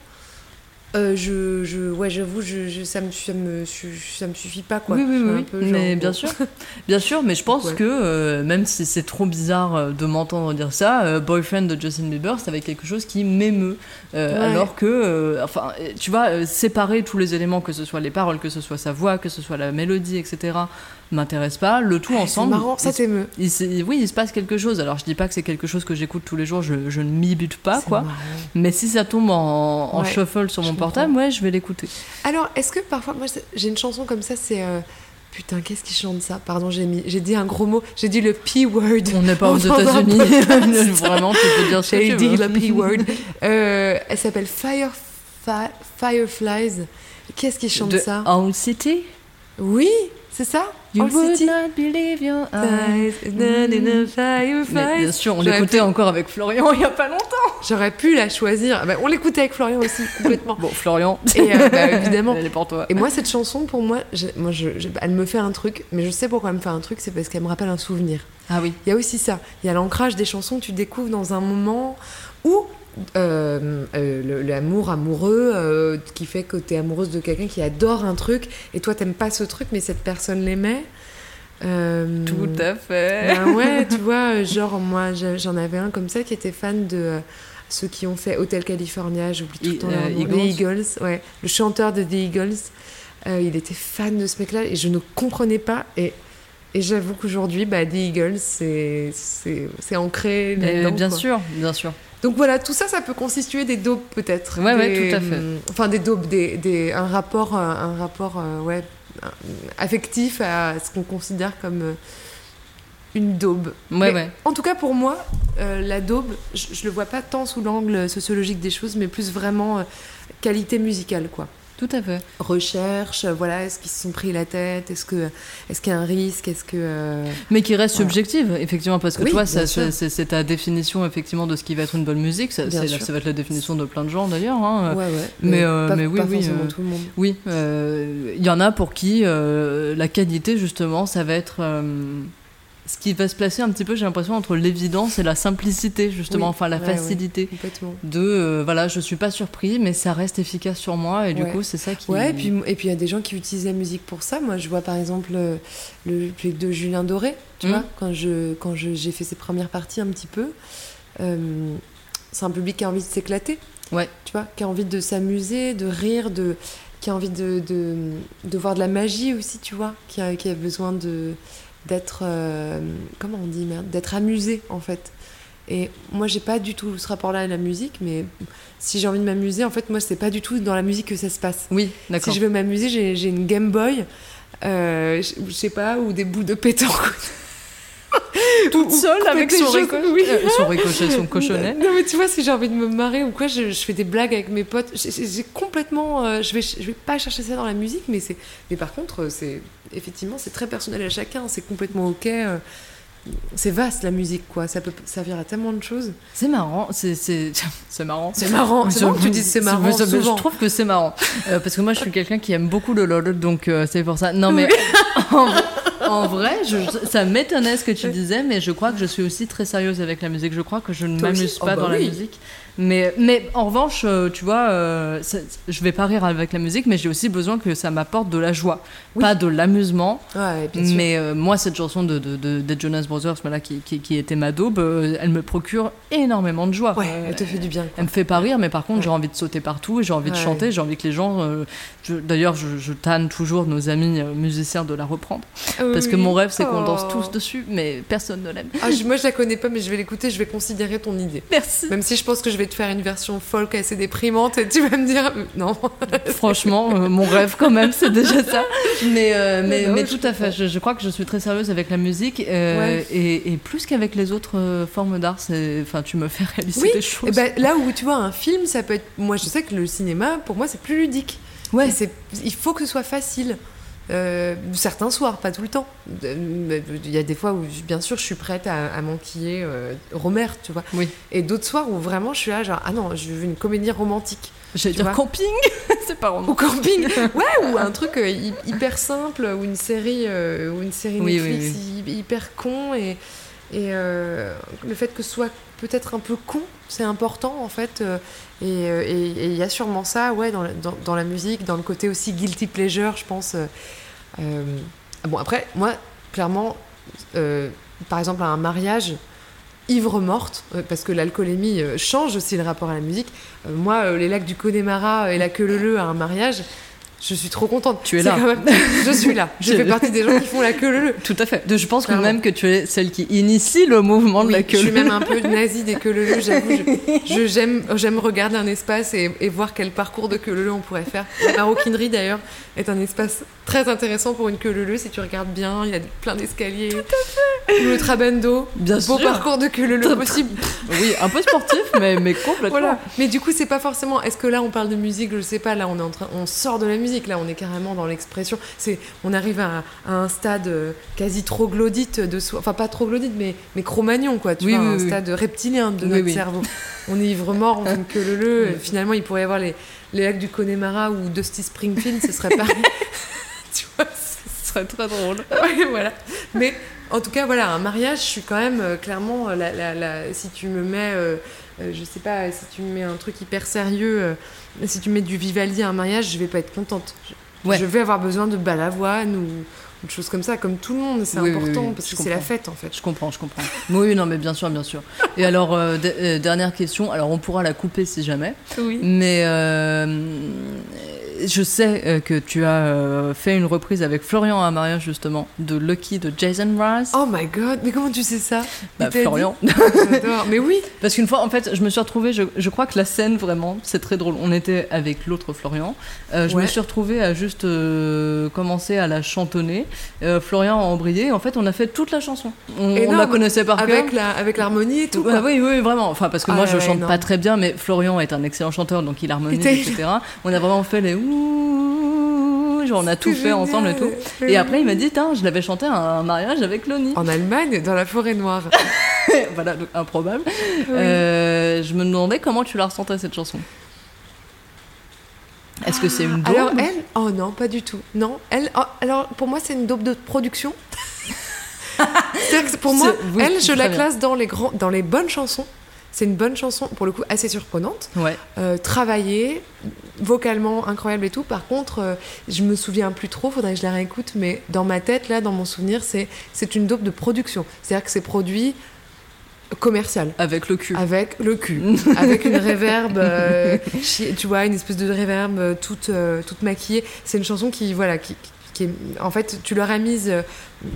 euh, je, je, ouais, j'avoue, je, je- ça me, ça me, ça me suffit pas, quoi. Oui, oui, oui, peu genre, mais bien sûr, bien sûr, mais je pense Ouais. que euh, même si c'est trop bizarre euh, de m'entendre dire ça, euh, Boyfriend de Justin Bieber, ça va être quelque chose qui m'émeut. Ouais. Alors que, enfin, tu vois, séparer tous les éléments, que ce soit les paroles, que ce soit sa voix, que ce soit la mélodie, etc., m'intéresse pas. Le tout Ouais, ensemble. C'est marrant, ça t'émeut. il oui, il se passe quelque chose. Alors, je dis pas que c'est quelque chose que j'écoute tous les jours, je, je ne m'y bute pas, quoi. marrant. Mais si ça tombe en, en Ouais, shuffle sur mon portable, ouais, je vais l'écouter. Alors, est-ce que parfois, moi, j'ai une chanson comme ça, c'est. euh, Putain, qu'est-ce qui chante ça? Pardon, j'ai mis, j'ai dit un gros mot, j'ai dit le P-word. On n'est pas aux États-Unis. Vraiment, tu peux dire J'ai tu dit veux. le P-word. Euh, elle s'appelle Fire, Fi- Fireflies. Qu'est-ce qui chante De ça? Owl City? Oui, c'est ça You All would not believe your eyes. Fireflies. Mais bien sûr, on l'écoutait pu- encore avec Florian il y a pas longtemps. J'aurais pu la choisir. Bah, on l'écoutait avec Florian aussi, complètement. Bon, Florian. Et euh, bah, évidemment. Elle est pour toi. Et moi, cette chanson, pour moi, je- moi je- je- elle me fait un truc, mais je sais pourquoi elle me fait un truc, c'est parce qu'elle me rappelle un souvenir. Ah oui. Il y a aussi ça. Il y a l'ancrage des chansons que tu découvres dans un moment où euh, euh, l'amour amoureux euh, qui fait que tu es amoureuse de quelqu'un qui adore un truc et toi t'aimes pas ce truc mais cette personne l'aimait. Tout à fait. ben ouais, tu vois, genre moi j'en avais un comme ça qui était fan de ceux qui ont fait Hotel California, j'oublie tout le temps leur nom. Eagles. Les Eagles, ouais, le chanteur de The Eagles, il était fan de ce mec-là et je ne comprenais pas et et j'avoue qu'aujourd'hui, bah, The Eagles, c'est ancré. Bien sûr, bien sûr. Donc voilà, tout ça, ça peut constituer des daubes peut-être. Ouais, ouais, Des, tout à fait. hum, Enfin, des daubes, des, des, un rapport, euh, un rapport euh, ouais, affectif à ce qu'on considère comme euh, une daube. Ouais, ouais. En tout cas, pour moi, euh, la daube, je, je le vois pas tant sous l'angle sociologique des choses, mais plus vraiment qualité musicale, quoi. Tout à fait. Recherche, euh, voilà, est-ce qu'ils se sont pris la tête Est-ce que, est-ce qu'il y a un risque Est-ce que euh, Mais qui reste Voilà. subjective, effectivement, parce que Oui, toi, c'est- ta définition, effectivement, de ce qui va être une bonne musique. Ça, ça va être la définition de plein de gens, d'ailleurs. hein. ouais, ouais, mais, euh, pas, mais oui, pas oui, euh, tout le monde. Oui, euh, il y en a pour qui la qualité, justement, ça va être ce qui va se placer un petit peu, j'ai l'impression, entre l'évidence et la simplicité, justement, Oui, enfin la ouais, ouais. facilité. Complètement. De euh, voilà, je suis pas surpris, mais ça reste efficace sur moi, et du Ouais. coup, c'est ça qui. Ouais, et puis et puis il y a des gens qui utilisent la musique pour ça. Moi, je vois par exemple euh, le public de Julien Doré, tu Mhm. vois, quand je quand je- j'ai fait ses premières parties un petit peu. euh, c'est un public qui a envie de s'éclater. Ouais. Tu vois, qui a envie de s'amuser, de rire, de qui a envie de, de, de voir de la magie aussi, tu vois, qui a, qui a besoin de d'être euh, comment on dit merde, d'être amusé en fait. Et moi, j'ai pas du tout ce rapport-là à la musique, mais si j'ai envie de m'amuser, en fait, moi, c'est pas du tout dans la musique que ça se passe. Oui, d'accord. Si je veux m'amuser, j'ai une Game Boy, euh, je je sais pas, ou des bouts de pétanque. toute Ou- seule ou avec son, ricochet, oui. euh, son ricochet, son cochonnet. Non mais tu vois si j'ai envie de me marrer ou quoi, je, je fais des blagues avec mes potes. J'ai- complètement, euh, je vais je vais pas chercher ça dans la musique, mais c'est mais par contre euh, c'est effectivement c'est très personnel à chacun. C'est complètement ok. euh, c'est vaste la musique quoi. Ça peut servir à tellement de choses. C'est marrant, c'est marrant. C'est marrant. C'est marrant que tu dises c'est marrant. souvent. Je trouve que c'est marrant Euh, parce que moi je suis quelqu'un qui aime beaucoup le lol, donc euh, c'est pour ça. Non mais en vrai, je, ça m'étonnait ce que tu disais, mais je crois que je suis aussi très sérieuse avec la musique. Je crois que je ne m'amuse Oh pas bah dans la musique. Mais, mais en revanche, euh, tu vois, euh, ça- je vais pas rire avec la musique, mais j'ai aussi besoin que ça m'apporte de la joie, Oui. pas de l'amusement. Ouais. Mais euh, moi, cette chanson de, de, de- Jonas Brothers, voilà, qui, qui, qui était ma daube, euh, elle me procure énormément de joie. Ouais, Euh, elle te fait du bien. quoi. elle me fait pas rire, mais par contre, Ouais. j'ai envie de sauter partout, et j'ai envie de chanter, j'ai envie que les gens. euh, D'ailleurs, je, je tanne toujours nos amis euh, musiciens de la reprendre. Parce que mon rêve, c'est qu'on danse Oh. tous dessus, mais personne ne l'aime. Ah, je- moi je la connais pas, mais je vais l'écouter. Je vais considérer ton idée. Merci. Même si je pense que je vais te faire une version folk assez déprimante et tu vas me dire euh, non. Franchement, euh, mon rêve quand même, c'est déjà ça. Mais, euh, mais, Non, mais je tout à fait, je, je crois que je suis très sérieuse avec la musique. euh, Ouais. et, et plus qu'avec les autres formes d'art, enfin, tu me fais réaliser Oui, des choses. Et ben, là où tu vois un film, ça peut être. Moi, je sais que le cinéma, pour moi, c'est plus ludique. ouais. Il faut que ce soit facile. Euh, certains soirs, pas tout le temps. Euh, Il y a des fois où, bien sûr, je suis prête à, à m'enquiller euh, Romer, tu vois. Oui. Et d'autres soirs où vraiment je suis là, genre, ah non, je veux une comédie romantique. J'allais dire vois. camping, c'est pas romantique. camping Ouais, ou un truc euh, hy- hyper simple, ou une série, ou une série Oui, Netflix hy- hyper con. Et, et le fait que ce soit peut-être un peu con, c'est important en fait. Euh, et il y a sûrement ça, ouais, dans, la- musique, dans le côté aussi guilty pleasure, je pense. euh, euh, bon, après, moi, clairement, par exemple, à un mariage, ivre morte, parce que l'alcoolémie change aussi le rapport à la musique. Moi, les lacs du Connemara et la leu à un mariage, je suis trop contente. Tu es là. même- Je suis là. Je fais partie des gens qui font la queue leu leu. Tout à fait. Je pense que même que tu es celle qui initie le mouvement de Oui, la je queue. suis même un peu nazie des queues leu leu, j'avoue. Je- je- J'aime j'aime regarder un espace et, et voir quel parcours de queue leu leu on pourrait faire. La maroquinerie, d'ailleurs, est un espace très intéressant pour une queue leu leu. Si tu regardes bien, il y a plein d'escaliers. Tout à fait. Le trabendo. Bien Beau sûr. parcours de queue leu leu possible. Oui, un peu sportif, mais, mais complètement. Voilà. Mais du coup, c'est pas forcément. Est-ce que là, on parle de musique? Je sais pas. Là, on est en train, on sort de la musique. Là, on est carrément dans l'expression. C'est, on arrive à, à un stade euh, quasi troglodyte de soi. Enfin, pas troglodyte, mais mais cro-magnon, quoi. Tu Oui, vois, oui, un oui. stade reptilien de notre cerveau. On est ivre mort, on fait que le le. Finalement, il pourrait y avoir les les lacs du Connemara ou Dusty Springfield. Ce serait pareil. tu vois. Ce serait très drôle. Ouais, voilà. Mais en tout cas, voilà, un mariage, je suis quand même euh, clairement, euh, la, la- la- si tu me mets, euh, euh, je sais pas, si tu me mets un truc hyper sérieux, euh, si tu mets du Vivaldi à un mariage, je vais pas être contente. Je, Ouais. je vais avoir besoin de balavoine ou, ou de choses comme ça, comme tout le monde, c'est Oui, important oui, parce que c'est la fête en fait. Je comprends, je comprends. Oui, non, mais bien sûr, bien sûr. Et alors, euh, euh, dernière question. Alors, on pourra la couper si jamais. Oui. Mais je sais euh, que tu as euh, fait une reprise avec Florian mariage, justement, de Lucky de Jason Mraz. Oh my god, mais comment tu sais ça? Bah, Florian. Mais oui, Parce qu'une fois, en fait, je me suis retrouvée, je, je crois que la scène, vraiment, c'est très drôle. On était avec l'autre Florian. Euh, je me suis retrouvée à juste euh, commencer à la chantonner. Euh, Florian a embrayé. En fait, on a fait toute la chanson. On, on la connaissait par cœur. avec la avec l'harmonie et tout. Quoi. oui, oui, vraiment. Enfin, parce que Ah moi, ouais, je chante pas très bien, mais Florian est un excellent chanteur, donc il harmonise, Et etc. On a vraiment fait les ouh, genre on a tout C'est fait ensemble et tout. Et après, il m'a dit, tiens, je l'avais chanté à un mariage avec Loni. En Allemagne, dans la forêt noire. voilà, donc improbable. Euh, je me demandais comment tu la ressentais cette chanson. Est-ce que c'est une daube Alors elle, oh non, pas du tout. Non, elle, oh, alors pour moi c'est une daube de production. Que pour moi, C'est- oui, elle, je la bien. classe dans les grands, dans les bonnes chansons. C'est une bonne chanson, pour le coup assez surprenante, Ouais. euh, travaillée, vocalement incroyable et tout. Par contre, euh, je me souviens plus trop, faudrait que je la réécoute, mais dans ma tête, là, dans mon souvenir, c'est c'est une dope de production. C'est-à-dire que c'est produit commercial. Avec le cul. Avec le cul, avec une réverbe, euh, tu vois, une espèce de réverbe toute, toute maquillée. C'est une chanson qui, voilà, qui, qui est, en fait, tu l'aurais mise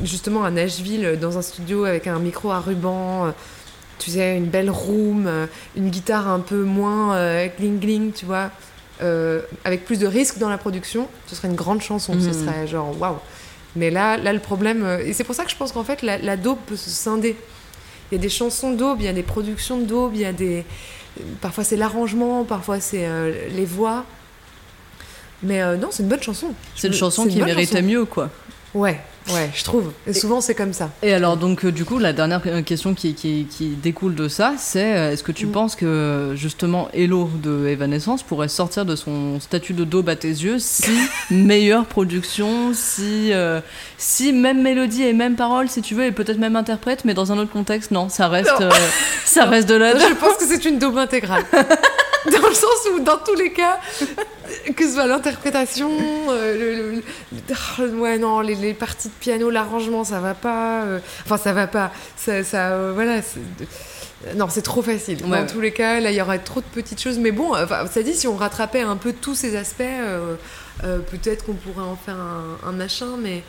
justement à Nashville dans un studio avec un micro à ruban. Tu sais, une belle room, euh, une guitare un peu moins euh, gling gling, tu vois, euh, avec plus de risques dans la production, ce serait une grande chanson. Ce Mhm. serait genre waouh. Mais là, là, le problème, euh, et c'est pour ça que je pense qu'en fait, la, la daube peut se scinder. Il y a des chansons d'aube, il y a des productions daube, il y a des. Parfois c'est l'arrangement, parfois c'est euh, les voix. Mais non, c'est une bonne chanson. C'est une chanson qui méritait chanson. mieux, quoi. Ouais, ouais, je trouve. Et souvent c'est comme ça. Et alors, donc, euh, du coup, la dernière question qui, qui, qui découle de ça, c'est euh, est-ce que tu Mm. penses que, justement, Hello de Evanescence pourrait sortir de son statut de daube à tes yeux si meilleure production, si, euh, si même mélodie et même parole, si tu veux, et peut-être même interprète, mais dans un autre contexte, non, ça reste, Non. euh, ça reste de la Je pense que c'est une daube intégrale. Dans le sens où, dans tous les cas, que ce soit l'interprétation, euh, le, le- le- ouais, non, les, les parties de piano, l'arrangement, ça va pas. euh, enfin, ça va pas. Ça, ça, euh, voilà. Non, c'est trop facile. Ouais, dans ouais. tous les cas, là, il y aurait trop de petites choses. Mais bon, enfin, ça dit, si on rattrapait un peu tous ces aspects, peut-être qu'on pourrait en faire un, un machin. Mais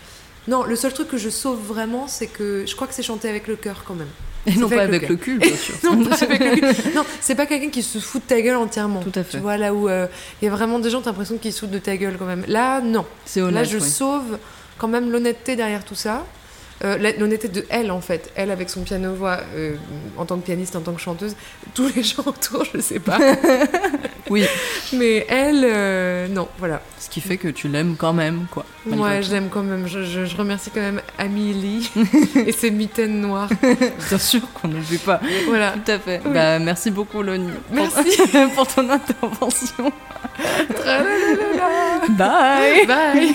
non, le seul truc que je sauve vraiment, c'est que je crois que c'est chanté avec le cœur quand même. Et non pas avec le cul, bien sûr. Non, pas avec le- non, c'est pas quelqu'un qui se fout de ta gueule entièrement. Tout à fait. Tu vois, là où euh, il y a vraiment des gens, t'as l'impression qu'ils se foutent de ta gueule quand même. Là, non. C'est là, honnête. je oui. sauve quand même l'honnêteté derrière tout ça. Euh, l'honnêteté de elle, en fait. Elle, avec son piano-voix, euh, en tant que pianiste, en tant que chanteuse. Tous les gens autour, je sais pas. Oui, Mais elle, euh, non, voilà. ce qui fait que tu l'aimes quand même, quoi. Ouais, je l'aime quand même. Je, je- je remercie quand même Amélie et ses mitaines noires. Bien sûr qu'on n'oublie pas. Voilà. Tout à fait. Oui. Bah, merci beaucoup, Loni. pour- Merci. pour ton intervention. Bye. Bye.